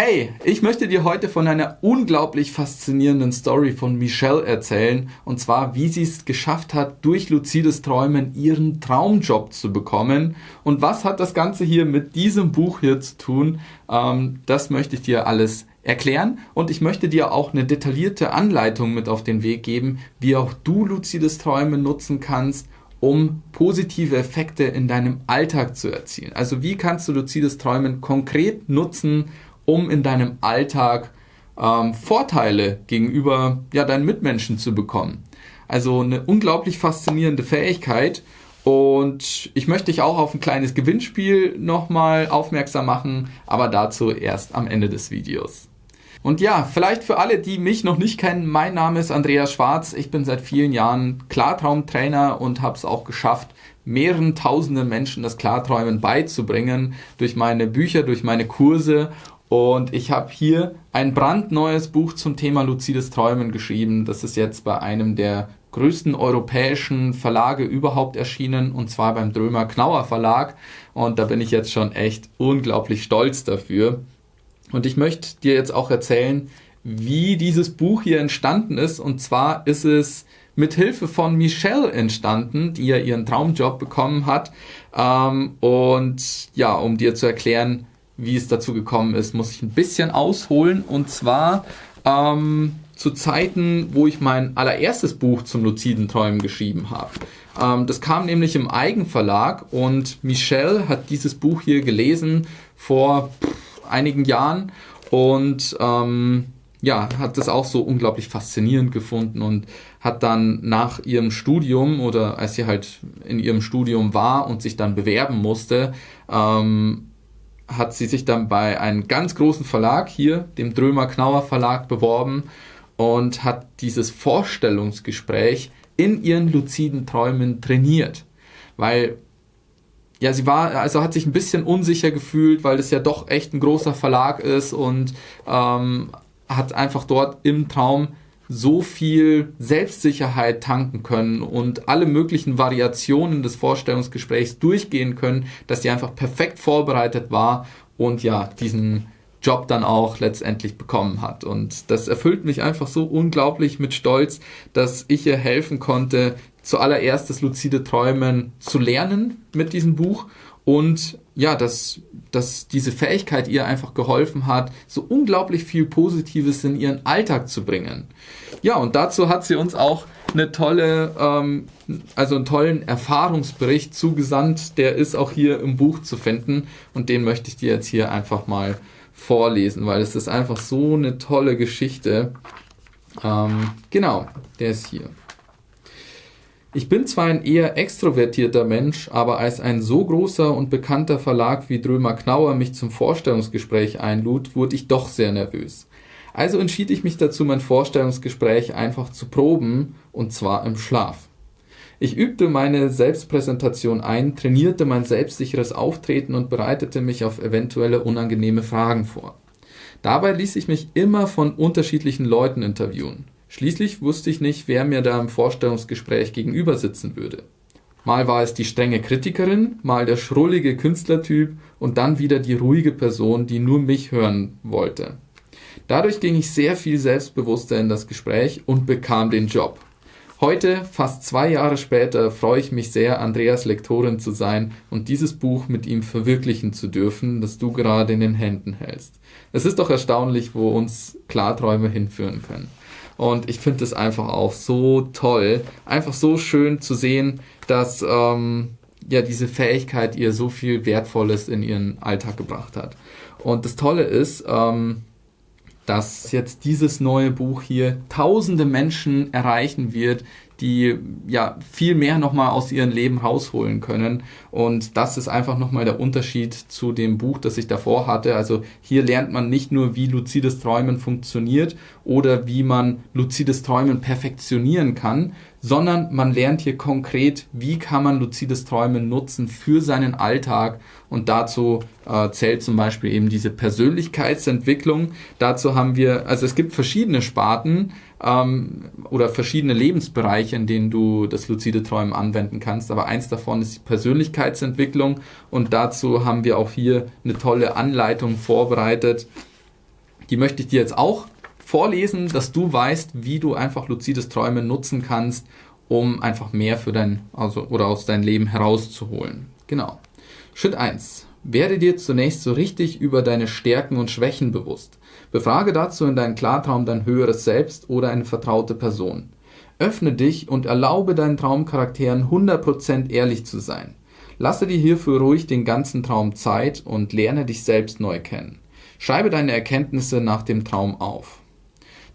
Hey, ich möchte dir heute von einer unglaublich faszinierenden Story von Michelle erzählen. Und zwar, wie sie es geschafft hat, durch luzides Träumen ihren Traumjob zu bekommen. Und was hat das Ganze hier mit diesem Buch hier zu tun? Ähm, das möchte ich dir alles erklären. Und ich möchte dir auch eine detaillierte Anleitung mit auf den Weg geben, wie auch du luzides Träumen nutzen kannst um positive Effekte in deinem Alltag zu erzielen. Also wie kannst du luzides Träumen konkret nutzen, um in deinem Alltag ähm, Vorteile gegenüber ja, deinen Mitmenschen zu bekommen. Also eine unglaublich faszinierende Fähigkeit. Und ich möchte dich auch auf ein kleines Gewinnspiel nochmal aufmerksam machen, aber dazu erst am Ende des Videos. Und ja, vielleicht für alle, die mich noch nicht kennen, mein Name ist Andreas Schwarz. Ich bin seit vielen Jahren Klartraumtrainer und habe es auch geschafft, mehreren tausenden Menschen das Klarträumen beizubringen durch meine Bücher, durch meine Kurse und ich habe hier ein brandneues Buch zum Thema luzides Träumen geschrieben. Das ist jetzt bei einem der größten europäischen Verlage überhaupt erschienen, und zwar beim Drömer Knauer Verlag. Und da bin ich jetzt schon echt unglaublich stolz dafür. Und ich möchte dir jetzt auch erzählen, wie dieses Buch hier entstanden ist. Und zwar ist es mit Hilfe von Michelle entstanden, die ja ihren Traumjob bekommen hat. Ähm, und ja, um dir zu erklären, wie es dazu gekommen ist, muss ich ein bisschen ausholen. Und zwar ähm, zu Zeiten, wo ich mein allererstes Buch zum luziden Träumen geschrieben habe. Ähm, das kam nämlich im Eigenverlag und Michelle hat dieses Buch hier gelesen vor einigen Jahren und ähm, ja, hat das auch so unglaublich faszinierend gefunden und hat dann nach ihrem Studium oder als sie halt in ihrem Studium war und sich dann bewerben musste, ähm, hat sie sich dann bei einem ganz großen Verlag hier, dem Drömer Knauer Verlag, beworben und hat dieses Vorstellungsgespräch in ihren luziden Träumen trainiert. Weil, ja, sie war, also hat sich ein bisschen unsicher gefühlt, weil es ja doch echt ein großer Verlag ist und ähm, hat einfach dort im Traum so viel Selbstsicherheit tanken können und alle möglichen Variationen des Vorstellungsgesprächs durchgehen können, dass sie einfach perfekt vorbereitet war und ja, diesen Job dann auch letztendlich bekommen hat. Und das erfüllt mich einfach so unglaublich mit Stolz, dass ich ihr helfen konnte, zuallererst das luzide Träumen zu lernen mit diesem Buch und ja, dass, dass diese Fähigkeit ihr einfach geholfen hat, so unglaublich viel Positives in ihren Alltag zu bringen. Ja, und dazu hat sie uns auch eine tolle, ähm, also einen tollen Erfahrungsbericht zugesandt. Der ist auch hier im Buch zu finden und den möchte ich dir jetzt hier einfach mal vorlesen, weil es ist einfach so eine tolle Geschichte. Ähm, genau, der ist hier. Ich bin zwar ein eher extrovertierter Mensch, aber als ein so großer und bekannter Verlag wie Drömer Knauer mich zum Vorstellungsgespräch einlud, wurde ich doch sehr nervös. Also entschied ich mich dazu, mein Vorstellungsgespräch einfach zu proben, und zwar im Schlaf. Ich übte meine Selbstpräsentation ein, trainierte mein selbstsicheres Auftreten und bereitete mich auf eventuelle unangenehme Fragen vor. Dabei ließ ich mich immer von unterschiedlichen Leuten interviewen. Schließlich wusste ich nicht, wer mir da im Vorstellungsgespräch gegenüber sitzen würde. Mal war es die strenge Kritikerin, mal der schrullige Künstlertyp und dann wieder die ruhige Person, die nur mich hören wollte. Dadurch ging ich sehr viel selbstbewusster in das Gespräch und bekam den Job. Heute, fast zwei Jahre später, freue ich mich sehr, Andreas Lektorin zu sein und dieses Buch mit ihm verwirklichen zu dürfen, das du gerade in den Händen hältst. Es ist doch erstaunlich, wo uns Klarträume hinführen können. Und ich finde es einfach auch so toll, einfach so schön zu sehen, dass ähm, ja diese Fähigkeit ihr so viel Wertvolles in ihren Alltag gebracht hat. Und das Tolle ist, ähm, dass jetzt dieses neue Buch hier tausende Menschen erreichen wird, die ja viel mehr nochmal aus ihrem Leben rausholen können. Und das ist einfach nochmal der Unterschied zu dem Buch, das ich davor hatte. Also hier lernt man nicht nur, wie luzides Träumen funktioniert oder wie man luzides Träumen perfektionieren kann, sondern man lernt hier konkret, wie kann man luzides Träumen nutzen für seinen Alltag. Und dazu äh, zählt zum Beispiel eben diese Persönlichkeitsentwicklung. Dazu haben wir, also es gibt verschiedene Sparten ähm, oder verschiedene Lebensbereiche, in denen du das luzide Träumen anwenden kannst, aber eins davon ist die Persönlichkeitsentwicklung. Und dazu haben wir auch hier eine tolle Anleitung vorbereitet. Die möchte ich dir jetzt auch vorlesen, dass du weißt, wie du einfach luzides Träumen nutzen kannst, um einfach mehr für dein, also, oder aus deinem Leben herauszuholen. Genau. Schritt 1. Werde dir zunächst so richtig über deine Stärken und Schwächen bewusst. Befrage dazu in deinem Klartraum dein höheres Selbst oder eine vertraute Person. Öffne dich und erlaube deinen Traumcharakteren 100% ehrlich zu sein. Lasse dir hierfür ruhig den ganzen Traum Zeit und lerne dich selbst neu kennen. Schreibe deine Erkenntnisse nach dem Traum auf.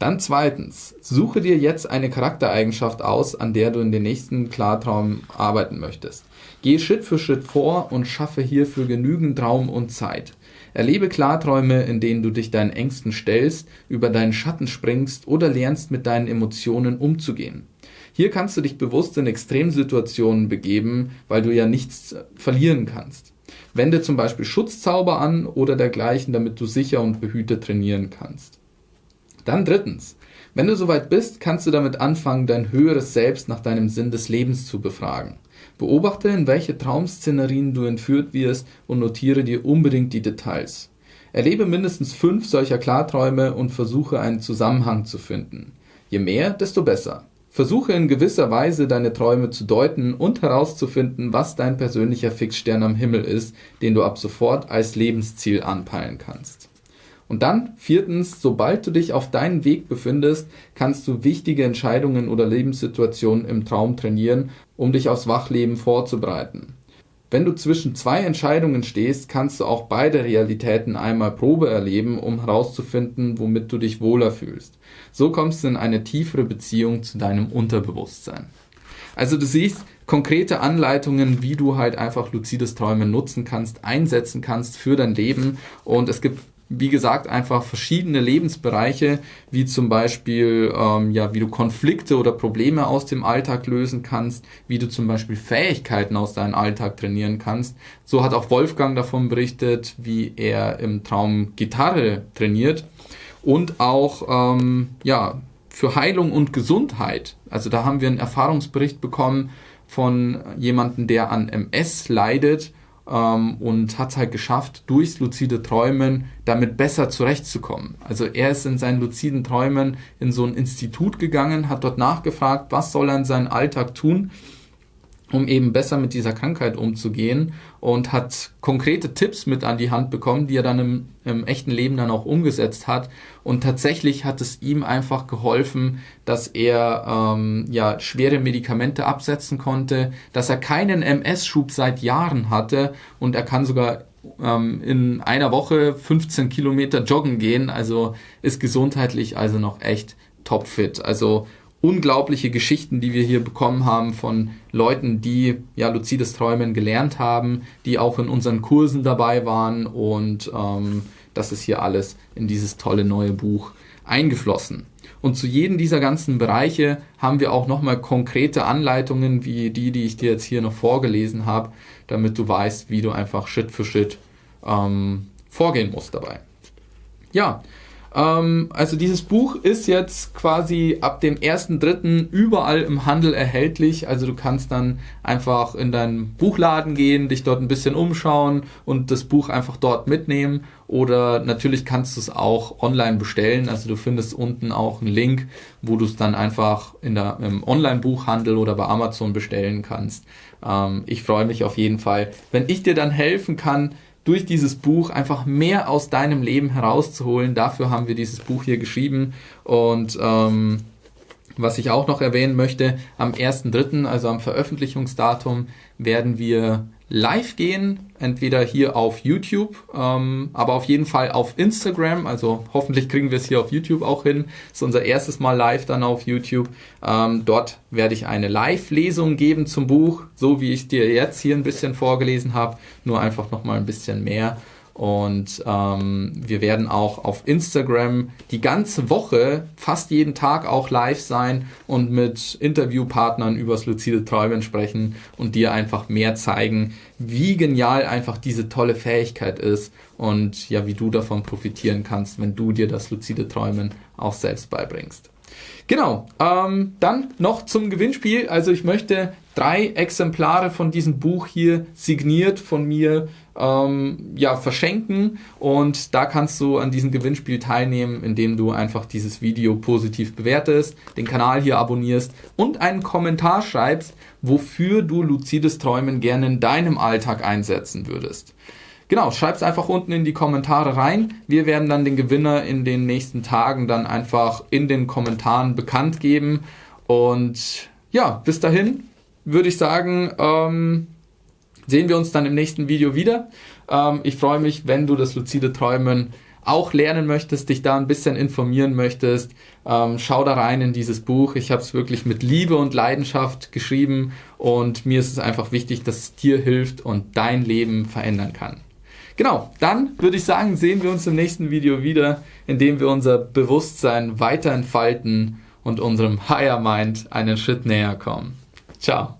Dann zweitens, suche dir jetzt eine Charaktereigenschaft aus, an der du in den nächsten Klartraum arbeiten möchtest. Gehe Schritt für Schritt vor und schaffe hierfür genügend Raum und Zeit. Erlebe Klarträume, in denen du dich deinen Ängsten stellst, über deinen Schatten springst oder lernst mit deinen Emotionen umzugehen. Hier kannst du dich bewusst in Extremsituationen begeben, weil du ja nichts verlieren kannst. Wende zum Beispiel Schutzzauber an oder dergleichen, damit du sicher und behütet trainieren kannst. Dann drittens, wenn du soweit bist, kannst du damit anfangen, dein höheres Selbst nach deinem Sinn des Lebens zu befragen. Beobachte, in welche Traumszenerien du entführt wirst und notiere dir unbedingt die Details. Erlebe mindestens fünf solcher Klarträume und versuche einen Zusammenhang zu finden. Je mehr, desto besser. Versuche in gewisser Weise deine Träume zu deuten und herauszufinden, was dein persönlicher Fixstern am Himmel ist, den du ab sofort als Lebensziel anpeilen kannst. Und dann, viertens, sobald du dich auf deinem Weg befindest, kannst du wichtige Entscheidungen oder Lebenssituationen im Traum trainieren, um dich aufs Wachleben vorzubereiten. Wenn du zwischen zwei Entscheidungen stehst, kannst du auch beide Realitäten einmal Probe erleben, um herauszufinden, womit du dich wohler fühlst. So kommst du in eine tiefere Beziehung zu deinem Unterbewusstsein. Also du siehst konkrete Anleitungen, wie du halt einfach luzides Träumen nutzen kannst, einsetzen kannst für dein Leben und es gibt wie gesagt, einfach verschiedene Lebensbereiche, wie zum Beispiel, ähm, ja, wie du Konflikte oder Probleme aus dem Alltag lösen kannst, wie du zum Beispiel Fähigkeiten aus deinem Alltag trainieren kannst. So hat auch Wolfgang davon berichtet, wie er im Traum Gitarre trainiert und auch, ähm, ja, für Heilung und Gesundheit. Also da haben wir einen Erfahrungsbericht bekommen von jemandem, der an MS leidet ähm, und hat es halt geschafft, durchs luzide Träumen damit besser zurechtzukommen. Also er ist in seinen luziden Träumen in so ein Institut gegangen, hat dort nachgefragt, was soll er in seinem Alltag tun, um eben besser mit dieser Krankheit umzugehen und hat konkrete Tipps mit an die Hand bekommen, die er dann im, im, echten Leben dann auch umgesetzt hat. Und tatsächlich hat es ihm einfach geholfen, dass er ähm, ja schwere Medikamente absetzen konnte, dass er keinen MS-Schub seit Jahren hatte und er kann sogar ähm, in einer Woche 15 Kilometer joggen gehen. Also ist gesundheitlich also noch echt topfit. Also unglaubliche Geschichten, die wir hier bekommen haben von Leuten, die ja luzides Träumen gelernt haben, die auch in unseren Kursen dabei waren und ähm, das ist hier alles in dieses tolle neue Buch eingeflossen. Und zu jedem dieser ganzen Bereiche haben wir auch nochmal konkrete Anleitungen, wie die, die ich dir jetzt hier noch vorgelesen habe, damit du weißt, wie du einfach Schritt für Schritt ähm, vorgehen musst dabei. Ja, ähm, also dieses Buch ist jetzt quasi ab dem 1.3. überall im Handel erhältlich. Also du kannst dann einfach in deinen Buchladen gehen, dich dort ein bisschen umschauen und das Buch einfach dort mitnehmen. Oder natürlich kannst du es auch online bestellen. Also du findest unten auch einen Link, wo du es dann einfach in der, im Online-Buchhandel oder bei Amazon bestellen kannst. Ähm, ich freue mich auf jeden Fall, wenn ich dir dann helfen kann, durch dieses Buch einfach mehr aus deinem Leben herauszuholen. Dafür haben wir dieses Buch hier geschrieben. Und ähm, was ich auch noch erwähnen möchte, am 1.3., also am Veröffentlichungsdatum, werden wir live gehen, entweder hier auf YouTube, ähm, aber auf jeden Fall auf Instagram. Also hoffentlich kriegen wir es hier auf YouTube auch hin. Ist unser erstes Mal live dann auf YouTube. Ähm, dort werde ich eine Live-Lesung geben zum Buch, so wie ich dir jetzt hier ein bisschen vorgelesen habe, nur einfach noch mal ein bisschen mehr. Und ähm, wir werden auch auf Instagram die ganze Woche, fast jeden Tag auch live sein und mit Interviewpartnern übers luzide Träumen sprechen und dir einfach mehr zeigen, wie genial einfach diese tolle Fähigkeit ist und ja, wie du davon profitieren kannst, wenn du dir das luzide Träumen auch selbst beibringst. Genau, ähm, dann noch zum Gewinnspiel. Also ich möchte drei Exemplare von diesem Buch hier signiert von mir ähm, ja, verschenken und da kannst du an diesem Gewinnspiel teilnehmen, indem du einfach dieses Video positiv bewertest, den Kanal hier abonnierst und einen Kommentar schreibst, wofür du luzides Träumen gerne in deinem Alltag einsetzen würdest. Genau, schreib's einfach unten in die Kommentare rein. Wir werden dann den Gewinner in den nächsten Tagen dann einfach in den Kommentaren bekannt geben. Und ja, bis dahin würde ich sagen, ähm, sehen wir uns dann im nächsten Video wieder. Ähm, ich freue mich, wenn du das luzide Träumen auch lernen möchtest, dich da ein bisschen informieren möchtest, ähm, schau da rein in dieses Buch. Ich habe es wirklich mit Liebe und Leidenschaft geschrieben und mir ist es einfach wichtig, dass es dir hilft und dein Leben verändern kann. Genau, dann würde ich sagen, sehen wir uns im nächsten Video wieder, in dem wir unser Bewusstsein weiter entfalten und unserem Higher Mind einen Schritt näher kommen. Ciao.